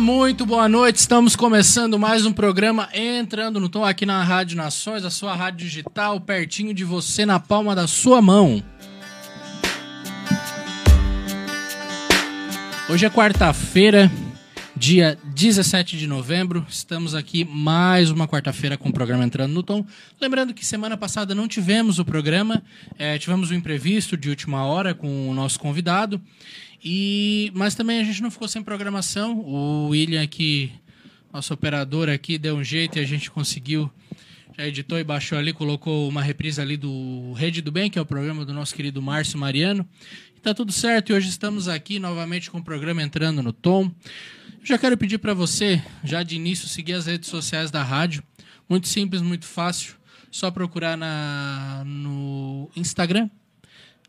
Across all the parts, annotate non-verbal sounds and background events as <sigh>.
muito boa noite. Estamos começando mais um programa Entrando no Tom aqui na Rádio Nações, a sua rádio digital, pertinho de você, na palma da sua mão. Hoje é quarta-feira, dia 17 de novembro. Estamos aqui mais uma quarta-feira com o programa Entrando no Tom. Lembrando que semana passada não tivemos o programa, é, tivemos um imprevisto de última hora com o nosso convidado. E, mas também a gente não ficou sem programação. O William aqui, nosso operador aqui, deu um jeito e a gente conseguiu. Já editou e baixou ali, colocou uma reprise ali do Rede do Bem, que é o programa do nosso querido Márcio Mariano. E tá tudo certo e hoje estamos aqui novamente com o programa entrando no tom. Já quero pedir para você, já de início, seguir as redes sociais da rádio. Muito simples, muito fácil. Só procurar na, no Instagram,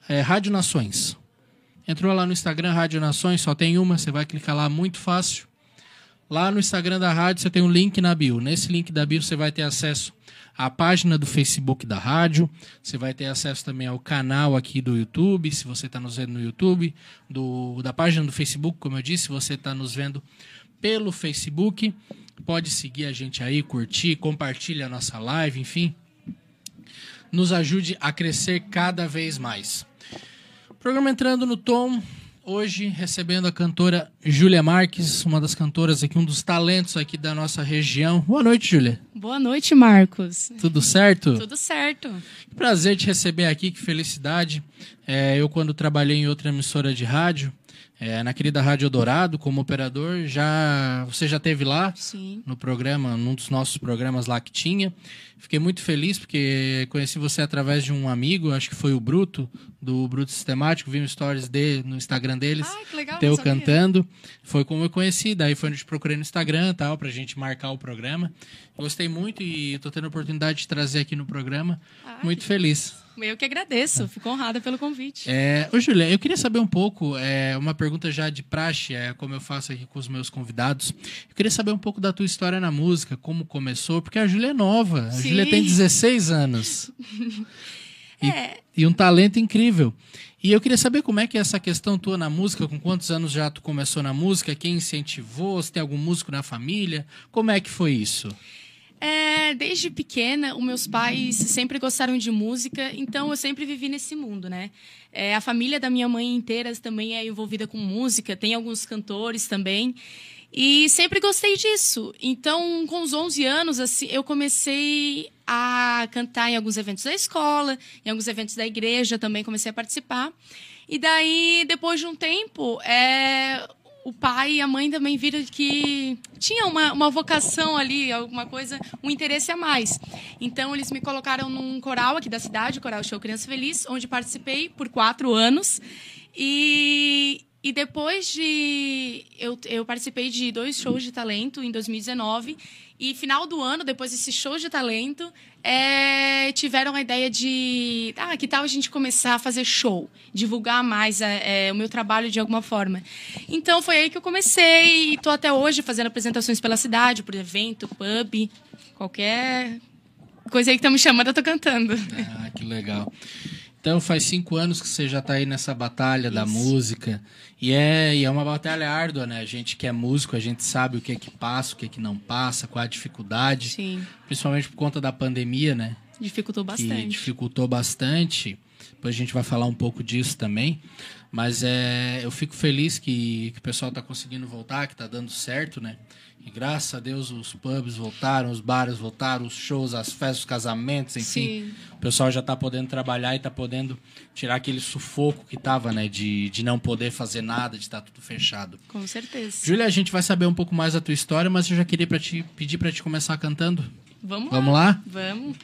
é, Rádio Nações. Entrou lá no Instagram Rádio Nações, só tem uma, você vai clicar lá, muito fácil. Lá no Instagram da rádio você tem um link na bio. Nesse link da bio você vai ter acesso à página do Facebook da rádio. Você vai ter acesso também ao canal aqui do YouTube, se você está nos vendo no YouTube, do, da página do Facebook, como eu disse, se você está nos vendo pelo Facebook. Pode seguir a gente aí, curtir, compartilha a nossa live, enfim. Nos ajude a crescer cada vez mais. Programa entrando no tom, hoje recebendo a cantora Júlia Marques, uma das cantoras aqui, um dos talentos aqui da nossa região. Boa noite, Júlia. Boa noite, Marcos. Tudo certo? Tudo certo. Prazer te receber aqui, que felicidade. É, eu, quando trabalhei em outra emissora de rádio, é, na querida Rádio Dourado, como operador, já você já teve lá Sim. no programa, num dos nossos programas lá que tinha. Fiquei muito feliz porque conheci você através de um amigo, acho que foi o Bruto, do Bruto Sistemático, vi um stories dele no Instagram deles. Ai, que legal, Teu cantando. Foi como eu conheci, daí foi onde eu te procurei no Instagram tal, pra gente marcar o programa. Gostei muito e tô tendo a oportunidade de trazer aqui no programa. Ai, muito feliz. Eu que agradeço, fico honrada pelo convite. É, ô, Julia, eu queria saber um pouco, é, uma pergunta já de praxe, é, como eu faço aqui com os meus convidados. Eu queria saber um pouco da tua história na música, como começou, porque a Júlia é nova. A Sim. Júlia tem 16 anos. <laughs> E, É. e um talento incrível. E eu queria saber como é que é essa questão tua na música, com quantos anos já tu começou na música, quem incentivou, se tem algum músico na família, como é que foi isso? É, desde pequena, os meus pais sempre gostaram de música, então eu sempre vivi nesse mundo, né? É, a família da minha mãe inteira também é envolvida com música, tem alguns cantores também. E sempre gostei disso. Então, com os 11 anos, assim, eu comecei a cantar em alguns eventos da escola, em alguns eventos da igreja também comecei a participar. E daí, depois de um tempo, é, o pai e a mãe também viram que tinha uma, uma vocação ali, alguma coisa, um interesse a mais. Então, eles me colocaram num coral aqui da cidade, o Coral Show Criança Feliz, onde participei por quatro anos. E, e depois de. Eu, eu participei de dois shows de talento em 2019. E final do ano, depois desses shows de talento, é, tiveram a ideia de. Ah, que tal a gente começar a fazer show? Divulgar mais é, é, o meu trabalho de alguma forma. Então foi aí que eu comecei. E estou até hoje fazendo apresentações pela cidade, por evento, pub, qualquer coisa aí que tá me chamando, eu tô cantando. Ah, que legal. Então faz cinco anos que você já tá aí nessa batalha da Isso. música. E é, e é uma batalha árdua, né? A gente que é músico, a gente sabe o que é que passa, o que é que não passa, qual a dificuldade. Sim, Principalmente por conta da pandemia, né? dificultou Que bastante. dificultou bastante. Depois a gente vai falar um pouco disso também. Mas é, eu fico feliz que, que o pessoal tá conseguindo voltar, que tá dando certo, né? E graças a Deus os pubs voltaram, os bares voltaram, os shows, as festas, os casamentos, enfim. Sim. O pessoal já tá podendo trabalhar e tá podendo tirar aquele sufoco que tava, né? De, de não poder fazer nada, de estar tudo fechado. Com certeza. Júlia, a gente vai saber um pouco mais da tua história, mas eu já queria pra te, pedir para te começar cantando. Vamos, Vamos lá? Vamos.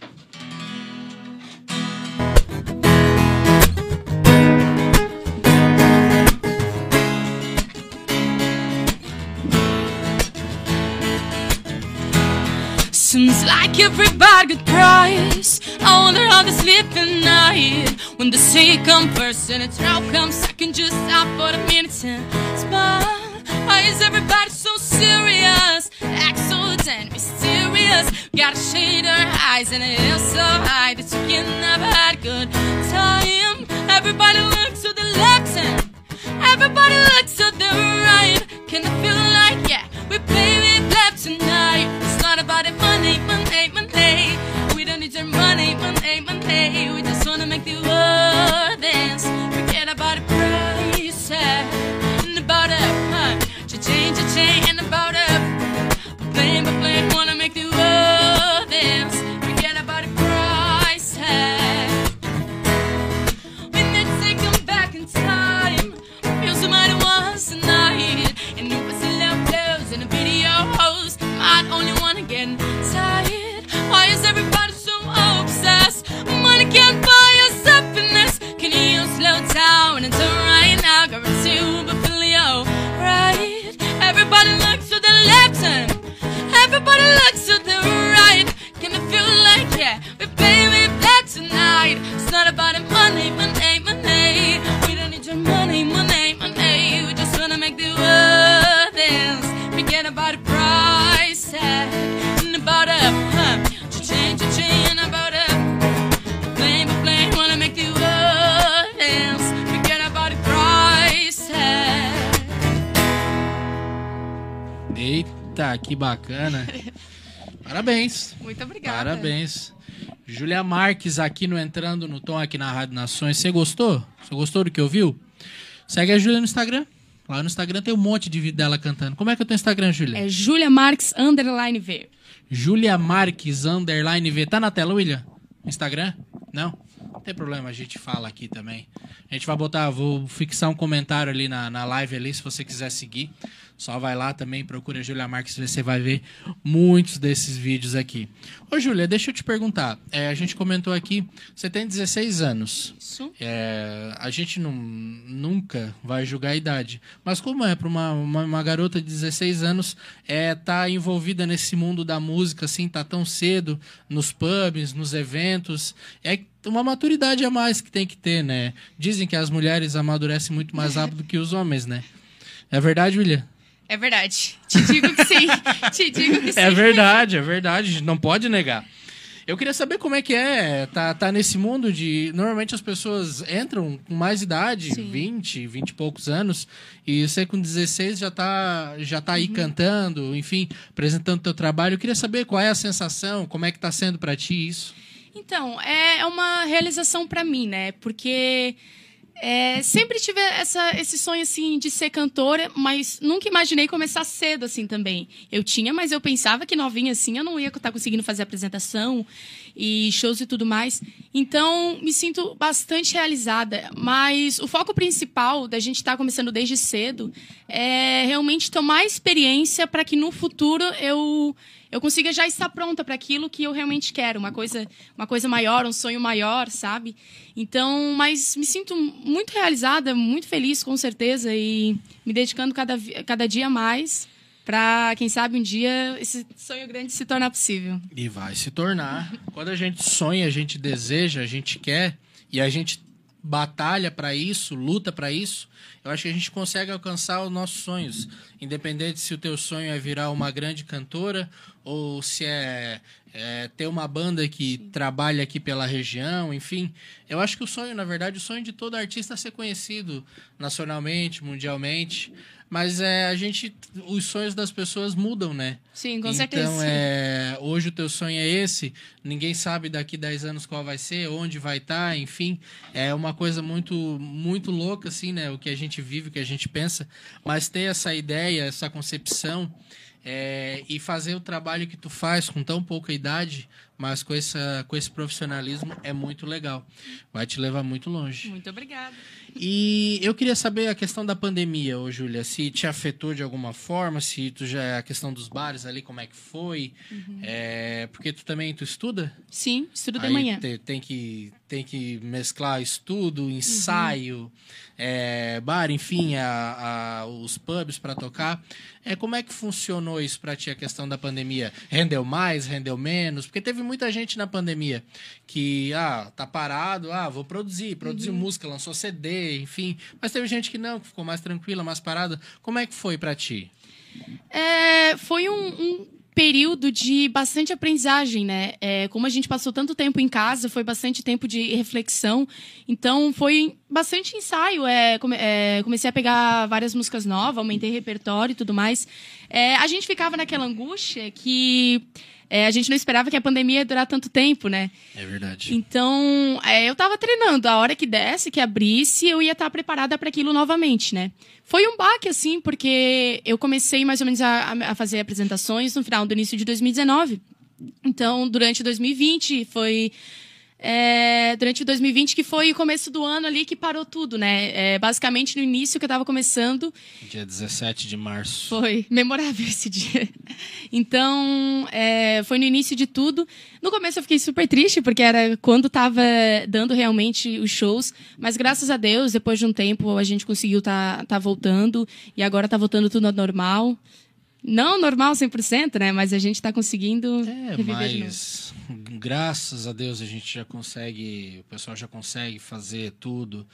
Seems like everybody got price. I how they sleep at night. When the say come first and it's now comes second, just stop for a minute and smile. Why is everybody so serious? So damn mysterious. Gotta shade our eyes and it is so high that you can never had good time. Everybody looks to the left and everybody looks to the right. Can it feel like yeah, we play money, money, money. We don't need your money, money, money. We Que bacana. Parabéns. Muito obrigada. Parabéns. Júlia Marques aqui no Entrando no Tom, aqui na Rádio Nações. Você gostou? Você gostou do que ouviu? Segue a Júlia no Instagram. Lá no Instagram tem um monte de vídeo dela cantando. Como é que é o teu Instagram, Júlia? É Julia Marques Underline V. Júlia Marques, underline V. Tá na tela, William? Instagram? Não? tem problema, a gente fala aqui também. A gente vai botar, vou fixar um comentário ali na, na live ali, se você quiser seguir. Só vai lá também, procura a Júlia Marques, você vai ver muitos desses vídeos aqui. Ô, Júlia, deixa eu te perguntar. É, a gente comentou aqui, você tem 16 anos. Isso. É, a gente não, nunca vai julgar a idade. Mas como é para uma, uma, uma garota de 16 anos é, tá envolvida nesse mundo da música, assim, tá tão cedo, nos pubs, nos eventos, é uma maturidade a mais que tem que ter, né? Dizem que as mulheres amadurecem muito mais <laughs> rápido que os homens, né? É verdade, William? É verdade. Te digo que sim. <laughs> Te digo que sim. É verdade, é verdade. Não pode negar. Eu queria saber como é que é tá, tá nesse mundo de. Normalmente as pessoas entram com mais idade, Sim. 20, 20 e poucos anos, e você com 16 já tá, já tá Uhum. aí cantando, enfim, apresentando teu trabalho. Eu queria saber qual é a sensação, como é que tá sendo pra ti isso. Então, é é uma realização pra mim, né? Porque é, sempre tive essa, esse sonho, assim, de ser cantora, mas nunca imaginei começar cedo, assim, também. Eu tinha, mas eu pensava que novinha, assim, eu não ia estar conseguindo fazer apresentação e shows e tudo mais. Então, me sinto bastante realizada. Mas o foco principal da gente estar começando desde cedo é realmente tomar experiência para que no futuro eu eu consiga já estar pronta para aquilo que eu realmente quero, uma coisa, uma coisa maior, um sonho maior, sabe? Então, mas me sinto muito realizada, muito feliz, com certeza, e me dedicando cada, cada dia mais para, quem sabe, um dia esse sonho grande se tornar possível. E vai se tornar. Quando a gente sonha, a gente deseja, a gente quer e a gente batalha para isso, luta para isso, eu acho que a gente consegue alcançar os nossos sonhos. Independente se o teu sonho é virar uma grande cantora ou se é, é ter uma banda que trabalha aqui pela região, enfim. Eu acho que o sonho, na verdade, o sonho de todo artista é ser conhecido nacionalmente, mundialmente. Mas é, a gente, os sonhos das pessoas mudam, né? Sim, com então, certeza. é, hoje o teu sonho é esse, ninguém sabe daqui 10 anos qual vai ser, onde vai estar, enfim. É uma coisa muito muito louca, assim, né? O que a gente vive, o que a gente pensa. Mas ter essa ideia, essa concepção é, e fazer o trabalho que tu faz com tão pouca idade, mas com, essa, com esse profissionalismo, é muito legal. Vai te levar muito longe. Muito obrigada. E eu queria saber a questão da pandemia, ô Júlia, se te afetou de alguma forma, se tu já a questão dos bares ali, como é que foi? É, porque tu também tu estuda? Sim, estudo de Aí manhã. te- tem que tem que mesclar estudo, ensaio, é, bar, enfim, a, a- os pubs para tocar. É como é que funcionou isso para ti a questão da pandemia? Rendeu mais, rendeu menos? Porque teve muita gente na pandemia que ah tá parado, ah vou produzir, produzir música, lançou CD, enfim. Mas teve gente que não, que ficou mais tranquila, mais parada. Como é que foi para ti? É, foi um, um período de bastante aprendizagem, né? É, como a gente passou tanto tempo em casa, foi bastante tempo de reflexão. Então, foi bastante ensaio. É, come- é, comecei a pegar várias músicas novas, aumentei repertório e tudo mais. É, a gente ficava naquela angústia que é, a gente não esperava que a pandemia ia durar tanto tempo, né? É verdade. Então, é, eu tava treinando. A hora que desse, que abrisse, eu ia estar preparada para aquilo novamente, né? Foi um baque, assim, porque eu comecei mais ou menos a, a fazer apresentações no final do início de 2019. Então, durante 2020, foi. É, durante 2020, que foi o começo do ano ali que parou tudo, né? É, basicamente, no início que eu tava começando, Dia 17 de março. foi memorável <laughs> esse dia. Então, é, foi no início de tudo. No começo eu fiquei super triste, porque era quando tava dando realmente os shows. Mas graças a Deus, depois de um tempo, a gente conseguiu tá, tá voltando. E agora tá voltando tudo ao normal. Não normal 100%, né? Mas a gente tá conseguindo É, mas graças a Deus a gente já consegue, o pessoal já consegue fazer tudo.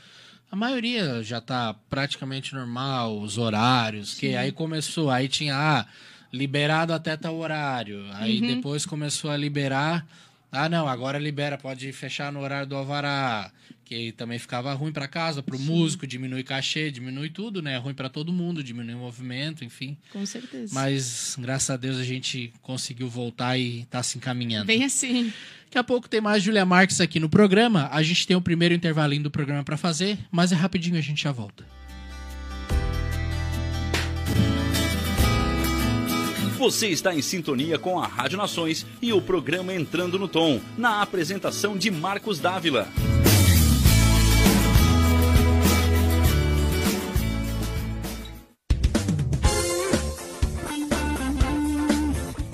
A maioria já tá praticamente normal, os horários, que aí começou, aí tinha ah, liberado até tal horário. Aí Uhum. depois começou a liberar. Ah, não, agora libera, pode fechar no horário do alvará, que também ficava ruim para casa, para o músico, diminui cachê, diminui tudo, né? É ruim para todo mundo, diminui o movimento, enfim. Com certeza. Mas graças a Deus a gente conseguiu voltar e tá se encaminhando. Bem assim. Daqui a pouco tem mais Julia Marques aqui no programa. A gente tem o primeiro intervalinho do programa para fazer, mas é rapidinho a gente já volta. Você está em sintonia com a Rádio Nações e o programa Entrando no Tom, na apresentação de Marcos Dávila.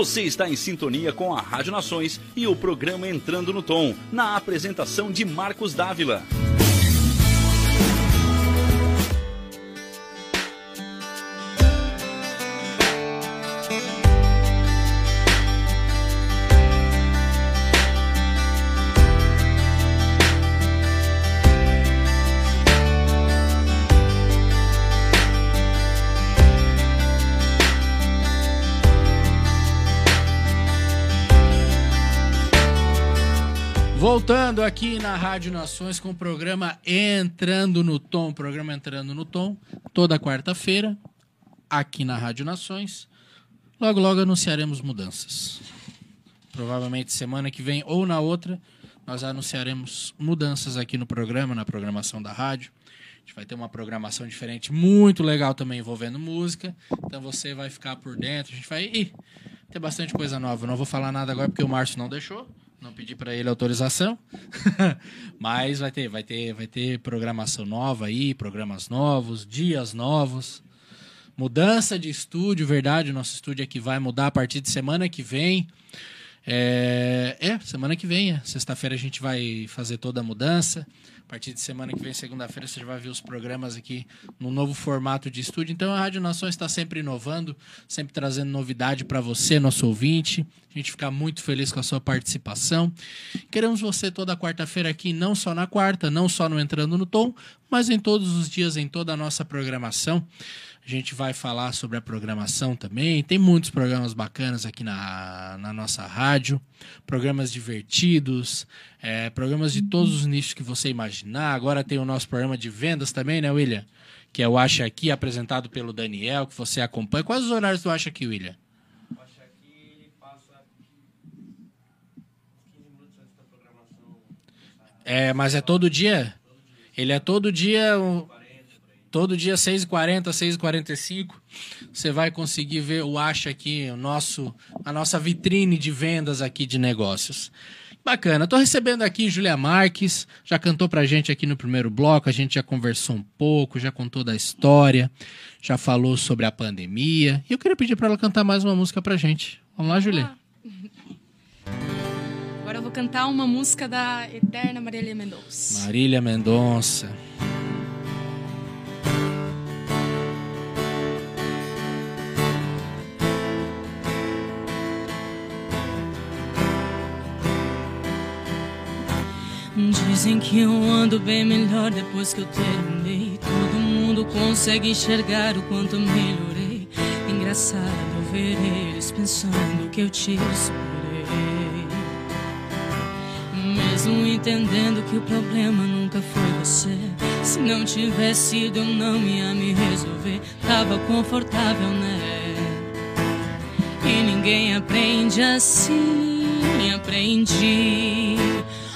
Você está em sintonia com a Rádio Nações e o programa Entrando no Tom, na apresentação de Marcos Dávila. Voltando aqui na Rádio Nações com o programa Entrando no Tom, programa Entrando no Tom, toda quarta-feira, aqui na Rádio Nações. Logo, logo anunciaremos mudanças. Provavelmente semana que vem ou na outra, nós anunciaremos mudanças aqui no programa, na programação da rádio. A gente vai ter uma programação diferente, muito legal também envolvendo música. Então você vai ficar por dentro. A gente vai ih, ter bastante coisa nova. Não vou falar nada agora porque o Márcio não deixou. Não pedi para ele autorização. <laughs> Mas vai ter, vai ter, vai ter programação nova aí, programas novos, dias novos. Mudança de estúdio, verdade. Nosso estúdio aqui vai mudar a partir de semana que vem. É, é semana que vem. é. Sexta-feira a gente vai fazer toda a mudança. A partir de semana que vem, segunda-feira, você já vai ver os programas aqui no novo formato de estúdio. Então a Rádio Nações está sempre inovando, sempre trazendo novidade para você, nosso ouvinte. A gente fica muito feliz com a sua participação. Queremos você toda quarta-feira aqui, não só na quarta, não só no Entrando no Tom, mas em todos os dias, em toda a nossa programação. A gente vai falar sobre a programação também. Tem muitos programas bacanas aqui na, na nossa rádio. Programas divertidos, é, programas de todos os nichos que você imaginar. Agora tem o nosso programa de vendas também, né, William? Que é o Acha Aqui, apresentado pelo Daniel, que você acompanha. Quais os horários do Acha Aqui, William? É, mas é todo dia? Ele é todo dia. um- Todo dia, 6h40, 6h45, você vai conseguir ver o Acha aqui, o nosso, a nossa vitrine de vendas aqui de negócios. Bacana. Tô recebendo aqui Julia Marques, já cantou pra gente aqui no primeiro bloco, a gente já conversou um pouco, já contou da história, já falou sobre a pandemia. E eu queria pedir pra ela cantar mais uma música pra gente. Vamos lá, Julia. <laughs> Agora eu vou cantar uma música da eterna Marília Mendonça. Marília Mendonça. Dizem que eu ando bem melhor depois que eu terminei. Todo mundo consegue enxergar o quanto melhorei. Engraçado ver eles pensando que eu te superei. Mesmo entendendo que o problema nunca foi você. Se não tivesse sido, eu não ia me resolver. Tava confortável, né? E ninguém aprende assim, aprendi.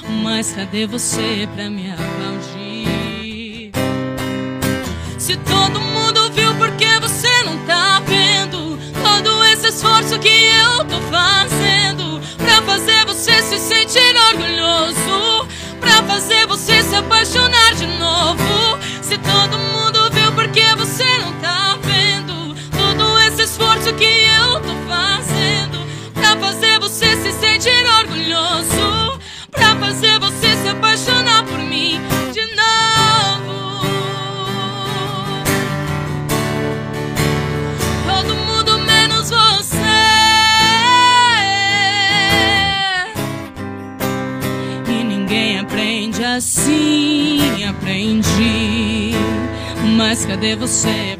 Mas cadê você pra me aplaudir? Se todo mundo viu, por que você não tá vendo? Todo esse esforço que eu tô fazendo pra fazer você se sentir orgulhoso, pra fazer você se apaixonar de novo. Se todo mundo viu, por que você não tá vendo? Todo esse esforço que eu Mas cadê você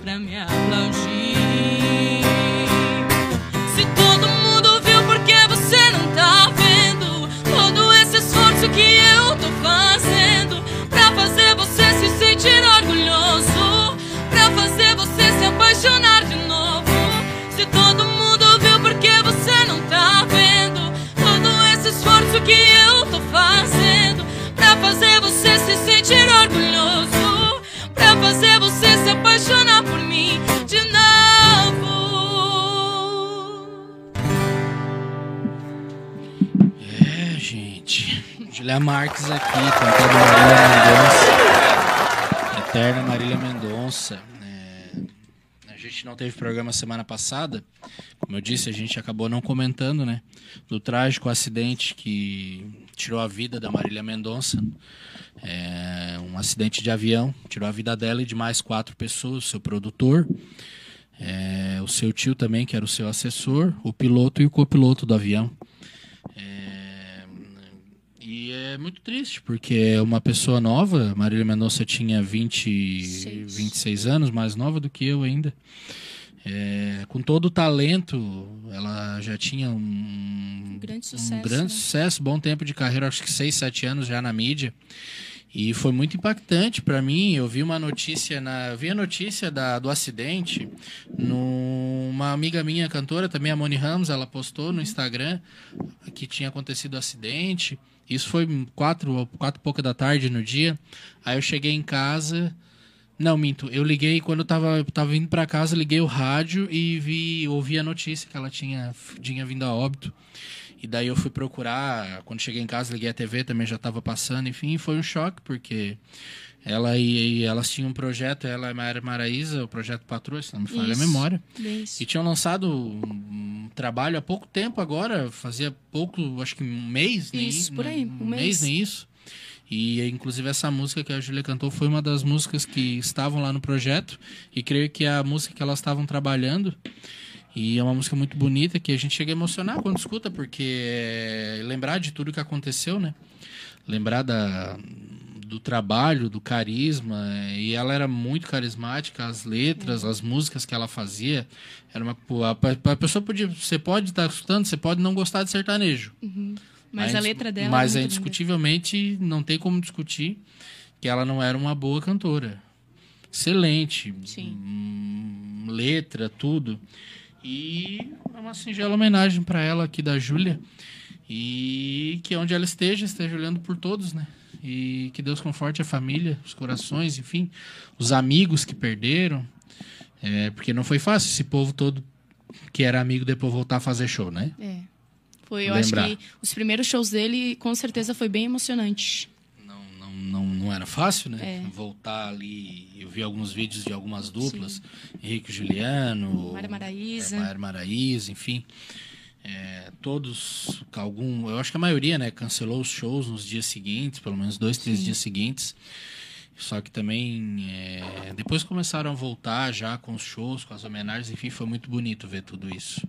Julia Marques aqui, cantando Marília Mendonça. Eterna Marília Mendonça. É, a gente não teve programa semana passada. Como eu disse, a gente acabou não comentando, né? Do trágico acidente que tirou a vida da Marília Mendonça. É, um acidente de avião. Tirou a vida dela e de mais quatro pessoas. Seu produtor. é, o seu tio também, que era o seu assessor. O piloto e o copiloto do avião. É, e é muito triste, porque é uma pessoa nova, Marília Mendonça tinha 20, Seis. 26 anos, mais nova do que eu ainda. É, com todo o talento, ela já tinha um, grande sucesso, um grande né? sucesso, bom tempo de carreira, acho que 6, 7 anos já na mídia. E foi muito impactante para mim. Eu vi uma notícia na, eu vi a notícia da, do acidente numa amiga minha cantora também, a Moni Ramos, ela postou no Instagram que tinha acontecido o acidente. Isso foi quatro, quatro e pouca da tarde no dia. Aí eu cheguei em casa, não, minto. Eu liguei quando eu tava, tava indo para casa, liguei o rádio e vi, ouvi a notícia que ela tinha, tinha vindo a óbito. E daí eu fui procurar, quando cheguei em casa, liguei a TV, também já estava passando, enfim, foi um choque, porque ela e, e elas tinham um projeto, ela e a Mara Maraísa, o projeto Patroa, se não me falha a memória. Isso. E tinham lançado um trabalho há pouco tempo agora, fazia pouco, acho que um mês, nem Isso, por aí, um um mês, mês. nem isso. E inclusive essa música que a Júlia cantou foi uma das músicas que estavam lá no projeto e creio que é a música que elas estavam trabalhando. E é uma música muito bonita que a gente chega a emocionar quando escuta, porque é lembrar de tudo que aconteceu, né? Lembrar da, do trabalho, do carisma. E ela era muito carismática, as letras, as músicas que ela fazia. Era uma, a, a pessoa podia. Você pode estar escutando, você pode não gostar de sertanejo. Mas a letra dela. Mas é é indiscutivelmente, não tem como discutir que ela não era uma boa cantora. Excelente. Sim. Hum, letra, tudo. E é uma singela homenagem para ela aqui da Júlia. E que onde ela esteja, esteja olhando por todos, né? E que Deus conforte a família, os corações, enfim, os amigos que perderam. É, porque não foi fácil esse povo todo que era amigo depois voltar a fazer show, né? É. Foi, eu Lembrar. acho que os primeiros shows dele, com certeza, foi bem emocionante. Não, não, não, não era fácil, né? É. Voltar ali. Eu vi alguns vídeos de algumas duplas. Henrique e Juliano. Mara Maraíza. É, Mara Maraíza, enfim. É, todos, algum, eu acho que a maioria, né, cancelou os shows nos dias seguintes, pelo menos dois, três dias seguintes. Só que também é, depois começaram a voltar já com os shows, com as homenagens, enfim, foi muito bonito ver tudo isso.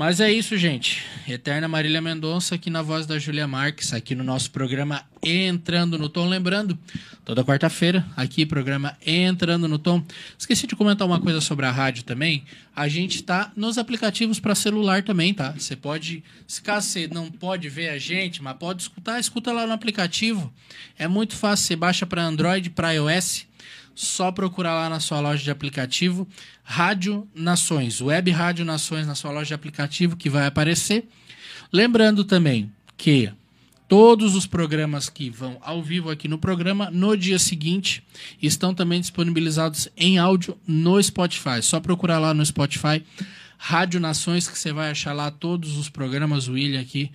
Mas é isso, gente. Eterna Marília Mendonça aqui na voz da Júlia Marques, aqui no nosso programa Entrando no Tom. Lembrando, toda quarta-feira, aqui, programa Entrando no Tom. Esqueci de comentar uma coisa sobre a rádio também. A gente tá nos aplicativos para celular também, tá? Você pode, se caso você não pode ver a gente, mas pode escutar, escuta lá no aplicativo. É muito fácil, você baixa para Android, para iOS. Só procurar lá na sua loja de aplicativo Rádio Nações, Web Rádio Nações na sua loja de aplicativo que vai aparecer. Lembrando também que todos os programas que vão ao vivo aqui no programa no dia seguinte estão também disponibilizados em áudio no Spotify. Só procurar lá no Spotify Rádio Nações que você vai achar lá todos os programas. William aqui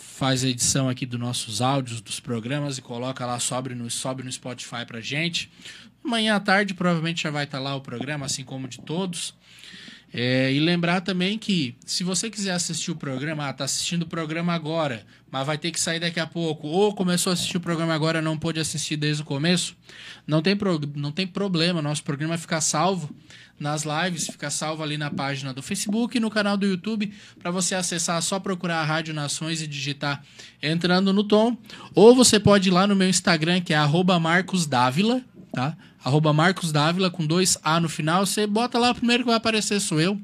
faz a edição aqui dos nossos áudios dos programas e coloca lá, sobe no, sobe no Spotify pra gente. Amanhã à tarde provavelmente já vai estar lá o programa, assim como de todos. É, e lembrar também que se você quiser assistir o programa, ah, tá assistindo o programa agora, mas vai ter que sair daqui a pouco, ou começou a assistir o programa agora não pôde assistir desde o começo, não tem, pro, não tem problema, nosso programa vai ficar salvo nas lives, fica salvo ali na página do Facebook e no canal do YouTube, para você acessar, é só procurar a Rádio Nações e digitar entrando no tom, ou você pode ir lá no meu Instagram, que é arroba Marcos Dávila, tá? Arroba Marcos Dávila com dois A no final. Você bota lá, o primeiro que vai aparecer sou eu.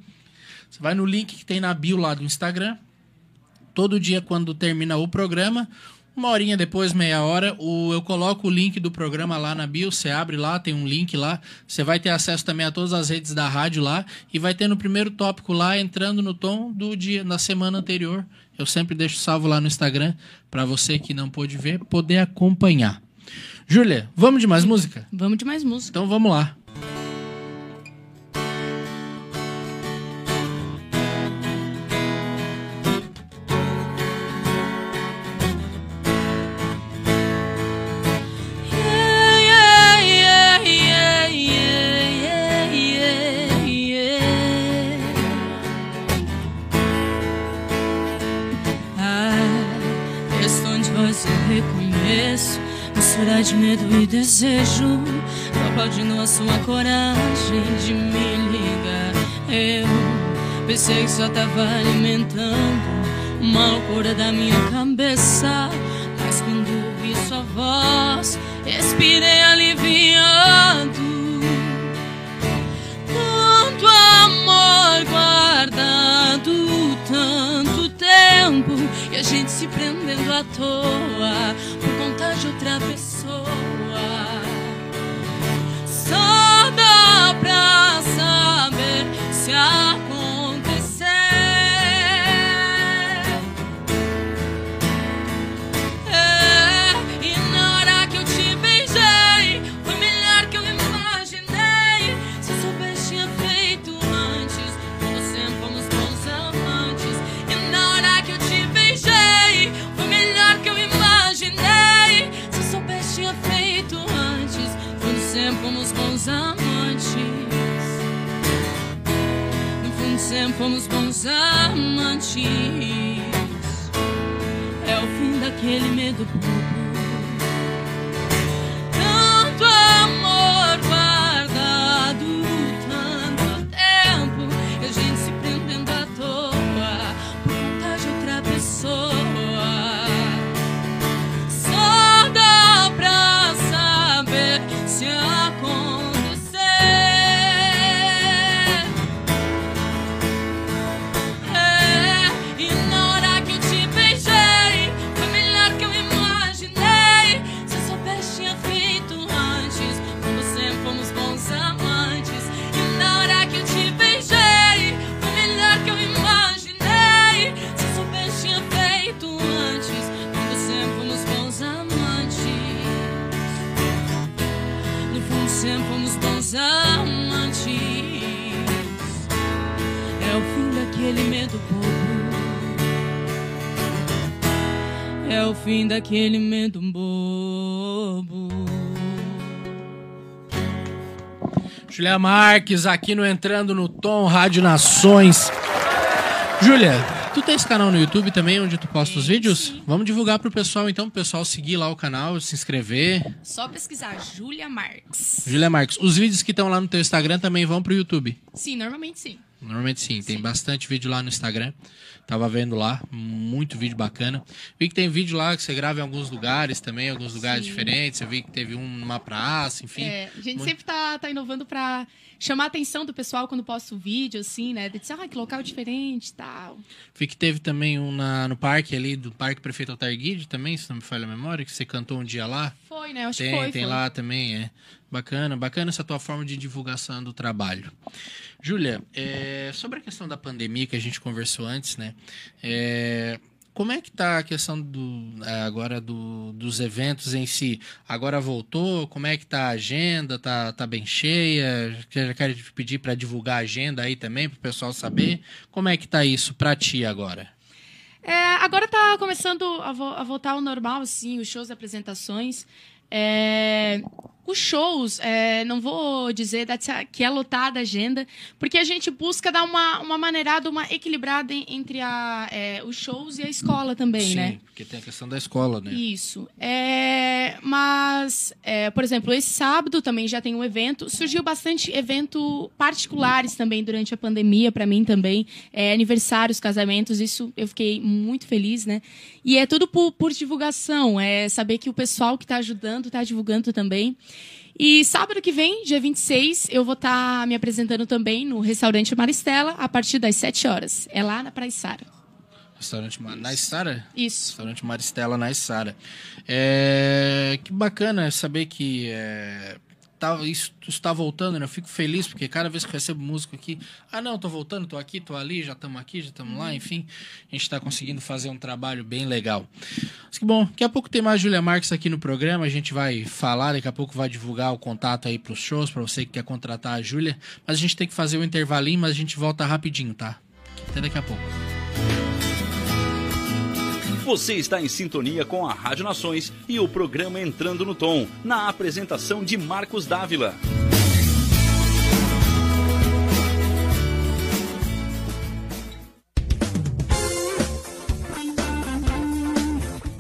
Você vai no link que tem na bio lá do Instagram. Todo dia, quando termina o programa, uma horinha depois, meia hora, o, eu coloco o link do programa lá na bio. Você abre lá, tem um link lá. Você vai ter acesso também a todas as redes da rádio lá. E vai ter no primeiro tópico lá, entrando no tom do dia, na semana anterior. Eu sempre deixo salvo lá no Instagram, para você que não pôde ver, poder acompanhar. Júlia, vamos de mais música? Vamos de mais música. Então vamos lá. Pensei que só tava alimentando Uma loucura da minha cabeça Mas quando ouvi sua voz Respirei aliviado tanto amor guardado, tanto tempo e a gente se prendendo à toa por conta de outra pessoa. Sempre fomos bons amantes. É o fim daquele medo. É o fim daquele medo bobo. Julia Marques aqui no Entrando no Tom Rádio Nações. Júlia, tu tens canal no YouTube também onde tu posta os vídeos? Vamos divulgar pro pessoal então, pro pessoal seguir lá o canal, se inscrever. Só pesquisar Júlia Marques. Julia Marques, os vídeos que estão lá no teu Instagram também vão pro YouTube. Sim, normalmente sim. Normalmente sim, tem bastante vídeo lá no Instagram. Tava vendo lá, muito vídeo bacana. Vi que tem vídeo lá que você grava em alguns lugares também, alguns lugares Sim. diferentes. Eu vi que teve um numa praça, enfim. É, a gente Muito- sempre tá, tá inovando pra chamar a atenção do pessoal quando posta o vídeo, assim, né? De dizer, ah, que local diferente e tal. Vi que teve também um na, no parque ali, do Parque Prefeito Altar Guide também, se não me falha a memória, que você cantou um dia lá. Foi, né? Acho tem, que foi. tem foi. lá também, é. Bacana, bacana essa tua forma de divulgação do trabalho. Júlia, é, sobre a questão da pandemia que a gente conversou antes, né? É, como é que tá a questão do, é, agora do, dos eventos em si? Agora voltou? Como é que tá a agenda? Tá, tá bem cheia? Já quero te pedir para divulgar a agenda aí também, para o pessoal saber. Como é que tá isso para ti agora? É, agora tá começando a, vo- a voltar ao normal, assim, os shows apresentações. É, os shows, é, não vou dizer que é lotada a agenda, porque a gente busca dar uma, uma maneirada, uma equilibrada entre a, é, os shows e a escola também, Sim, né? porque tem a questão da escola, né? Isso. É, mas, é, por exemplo, esse sábado também já tem um evento. Surgiu bastante evento particulares também durante a pandemia, para mim também. É, aniversários, casamentos, isso eu fiquei muito feliz, né? E é tudo por, por divulgação, é saber que o pessoal que está ajudando está divulgando também. E sábado que vem, dia 26, eu vou estar me apresentando também no restaurante Maristela a partir das 7 horas. É lá na Praissara. Restaurante Ma- na Sara? Isso. Restaurante Maristela na. É, que bacana saber que é, tá, isso está voltando, né? Eu fico feliz porque cada vez que eu recebo músico aqui, ah não, tô voltando, tô aqui, tô ali, já estamos aqui, já estamos lá, enfim, a gente está conseguindo fazer um trabalho bem legal. Mas que bom, daqui a pouco tem mais Júlia Marques aqui no programa, a gente vai falar, daqui a pouco vai divulgar o contato aí pros shows, para você que quer contratar a Júlia, mas a gente tem que fazer o intervalinho, mas a gente volta rapidinho, tá? Até daqui a pouco. Você está em sintonia com a Rádio Nações e o programa Entrando no Tom, na apresentação de Marcos Dávila.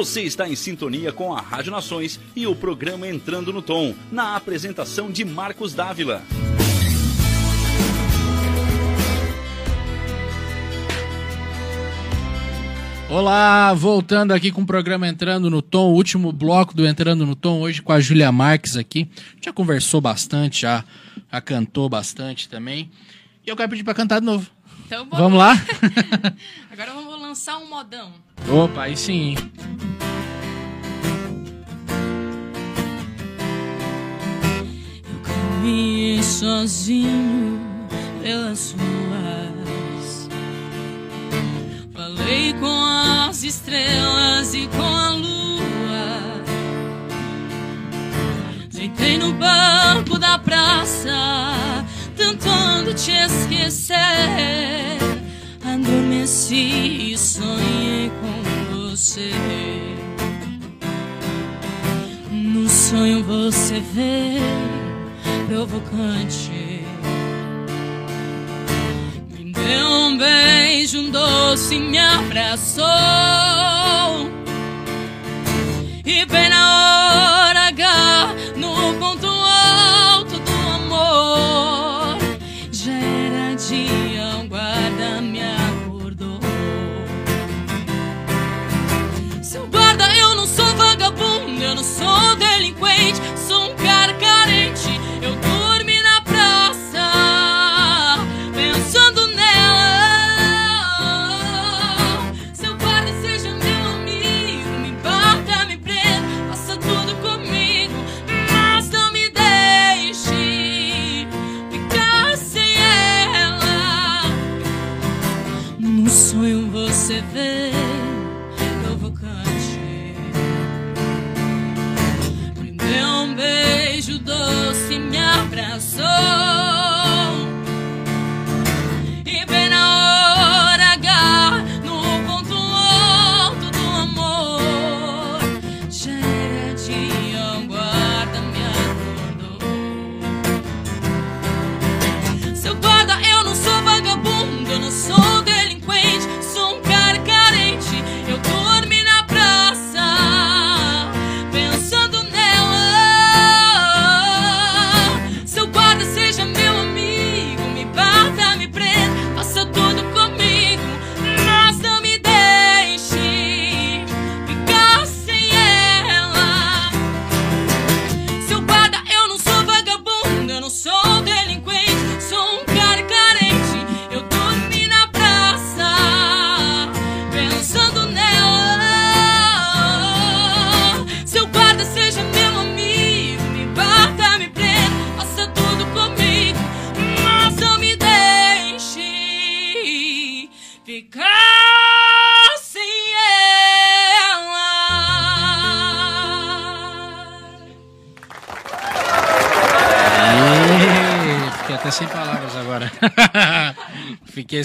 Você está em sintonia com a Rádio Nações e o programa Entrando no Tom, na apresentação de Marcos Dávila. Olá, voltando aqui com o programa Entrando no Tom, o último bloco do Entrando no Tom, hoje com a Júlia Marques aqui. Já conversou bastante, já, já cantou bastante também. E eu quero pedir pra cantar de novo. Então. Vamos lá? <laughs> Agora vamos lançar um modão. Opa, aí sim. Caminhei sozinho pelas ruas. Falei com as estrelas e com a lua. Deitei no banco da praça, tentando te esquecer. Adormeci e sonhei com você. No sonho você veio provocante. Me deu um beijo, um doce, me abraçou.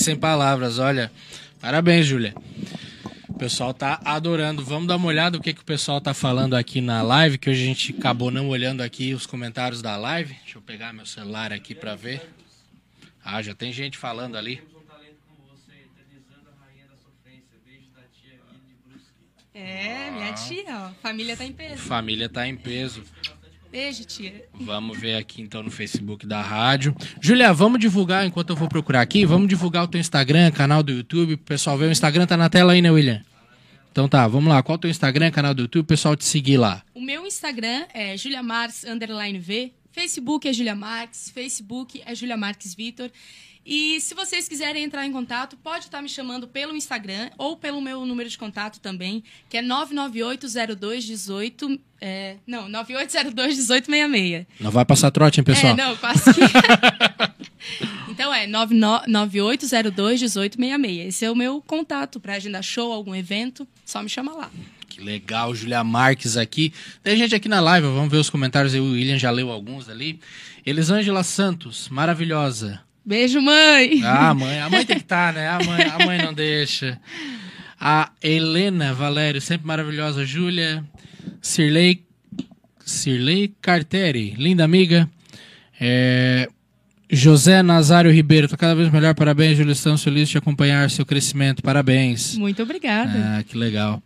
Sem palavras, olha. Parabéns, Júlia. O pessoal tá adorando. Vamos dar uma olhada o que, que o pessoal tá falando aqui na live, que hoje a gente acabou não olhando aqui os comentários da live. Deixa eu pegar meu celular aqui para ver. Ah, já tem gente falando ali. É, minha tia, ó. Família tá em peso. Família tá em peso. Beijo, tia. Vamos ver aqui então no Facebook da rádio. Júlia, vamos divulgar enquanto eu vou procurar aqui. Vamos divulgar o teu Instagram, canal do YouTube. O pessoal vê o Instagram, tá na tela aí, né, William? Então tá, vamos lá. Qual é o teu Instagram, canal do YouTube? O pessoal te seguir lá. O meu Instagram é Julia Marques underline V. Facebook é Julia Marques. Facebook é Julia Marques Vitor. E se vocês quiserem entrar em contato, pode estar me chamando pelo Instagram ou pelo meu número de contato também, que é 9980218. É, não, 98021866. Não vai passar trote, hein, pessoal? É, não, quase que. <laughs> então é 98021866. Esse é o meu contato para agendar show, algum evento, só me chama lá. Que legal, Julia Marques aqui. Tem gente aqui na live, vamos ver os comentários aí. O William já leu alguns ali. Elisângela Santos, maravilhosa. Beijo, mãe! Ah, mãe, a mãe tem que estar, né? A mãe, a mãe não deixa. A Helena Valério, sempre maravilhosa. Júlia, Cirlei, Cirlei Carteri, linda amiga. É, José Nazário Ribeiro, tá cada vez melhor. Parabéns, Júlia. Estamos felizes de acompanhar seu crescimento. Parabéns. Muito obrigada. Ah, que legal.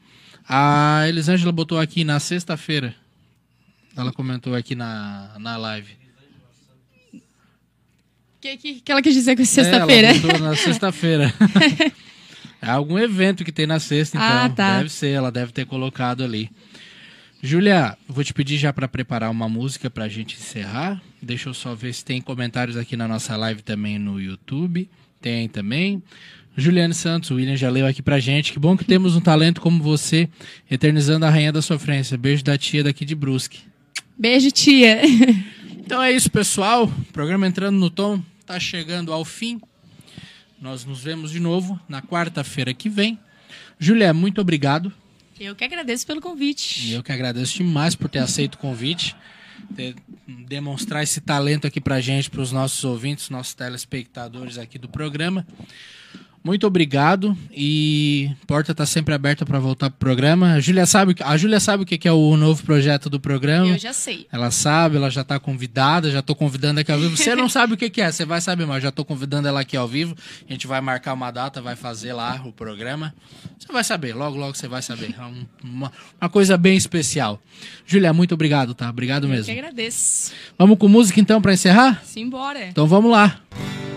A Elisângela botou aqui na sexta-feira. Ela comentou aqui na, na live. O que, que, que ela quis dizer com sexta-feira? É, na sexta-feira. <laughs> é algum evento que tem na sexta, então. Ah, tá. Deve ser, ela deve ter colocado ali. Júlia, vou te pedir já para preparar uma música para a gente encerrar. Deixa eu só ver se tem comentários aqui na nossa live também no YouTube. Tem também. Juliane Santos, o William já leu aqui pra gente. Que bom que temos um talento como você, eternizando a rainha da sofrência. Beijo da tia daqui de Brusque. Beijo, tia. <laughs> Então é isso, pessoal. Programa entrando no tom, tá chegando ao fim. Nós nos vemos de novo na quarta-feira que vem. Julia, muito obrigado. Eu que agradeço pelo convite. E eu que agradeço demais por ter aceito o convite, ter, demonstrar esse talento aqui pra gente, pros nossos ouvintes, nossos telespectadores aqui do programa. Muito obrigado e porta está sempre aberta para voltar pro programa. A Júlia sabe, a Júlia sabe o que que é o novo projeto do programa. Eu já sei. Ela sabe, ela já está convidada, já estou convidando aqui ao vivo. Você não sabe o que, que é, você vai saber, mas eu já estou convidando ela aqui ao vivo. A gente vai marcar uma data, vai fazer lá o programa. Você vai saber, logo, logo você vai saber. É um- uma, uma coisa bem especial. Júlia, muito obrigado, tá? Obrigado Eu que mesmo. agradeço. Vamos com música então para encerrar? Simbora. Então vamos lá. Márcio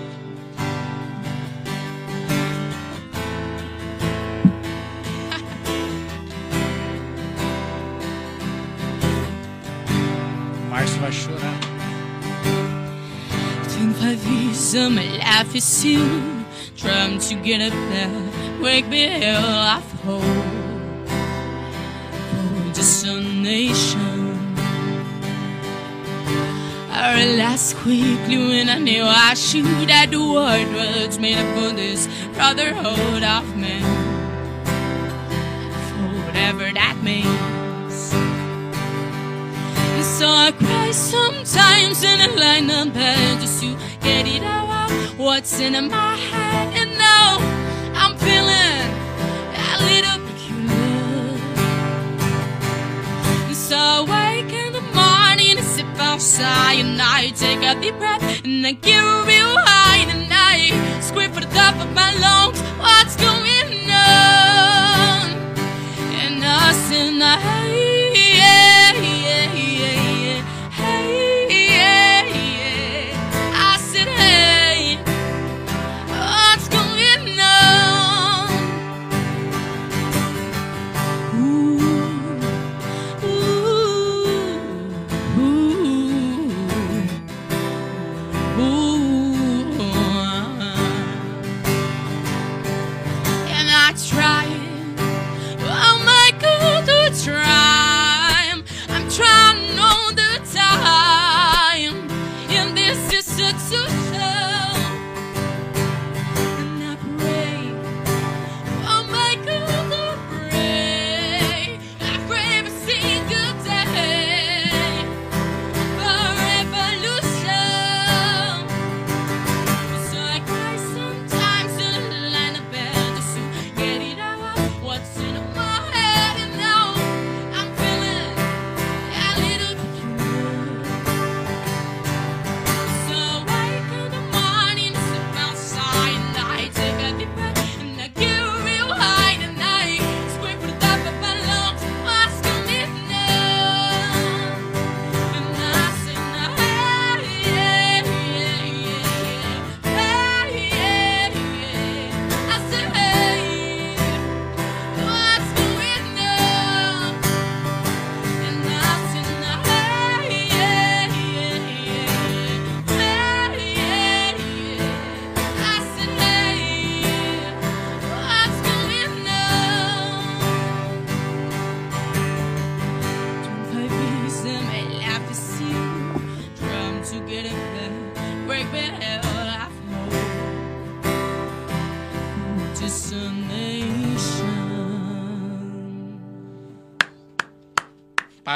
chorar. 25 years of my life is still trying to get up there, wake me hell of hope for just a nation. I realized quickly when I knew I should that the word was made up for this brotherhood of men, for whatever that means. Sometimes in a line of bed just to get it out what's in my head. And now I'm feeling a little peculiar. So I wake in the morning and sip outside and I take a deep breath and I a real high and I scream for the top of my lungs. What's going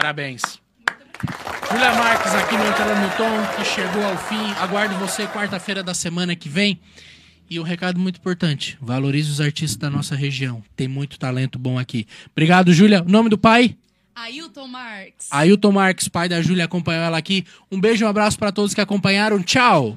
Parabéns. Julia Marques aqui no Entrando no Tom, que chegou ao fim. Aguardo você quarta-feira da semana que vem. E um recado muito importante: valorize os artistas da nossa região. Tem muito talento bom aqui. Obrigado, Júlia. O nome do pai? Ailton Marx. Ailton Marques, pai da Júlia, acompanhou ela aqui. Um beijo e um abraço para todos que acompanharam. Tchau!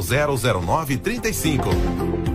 000935.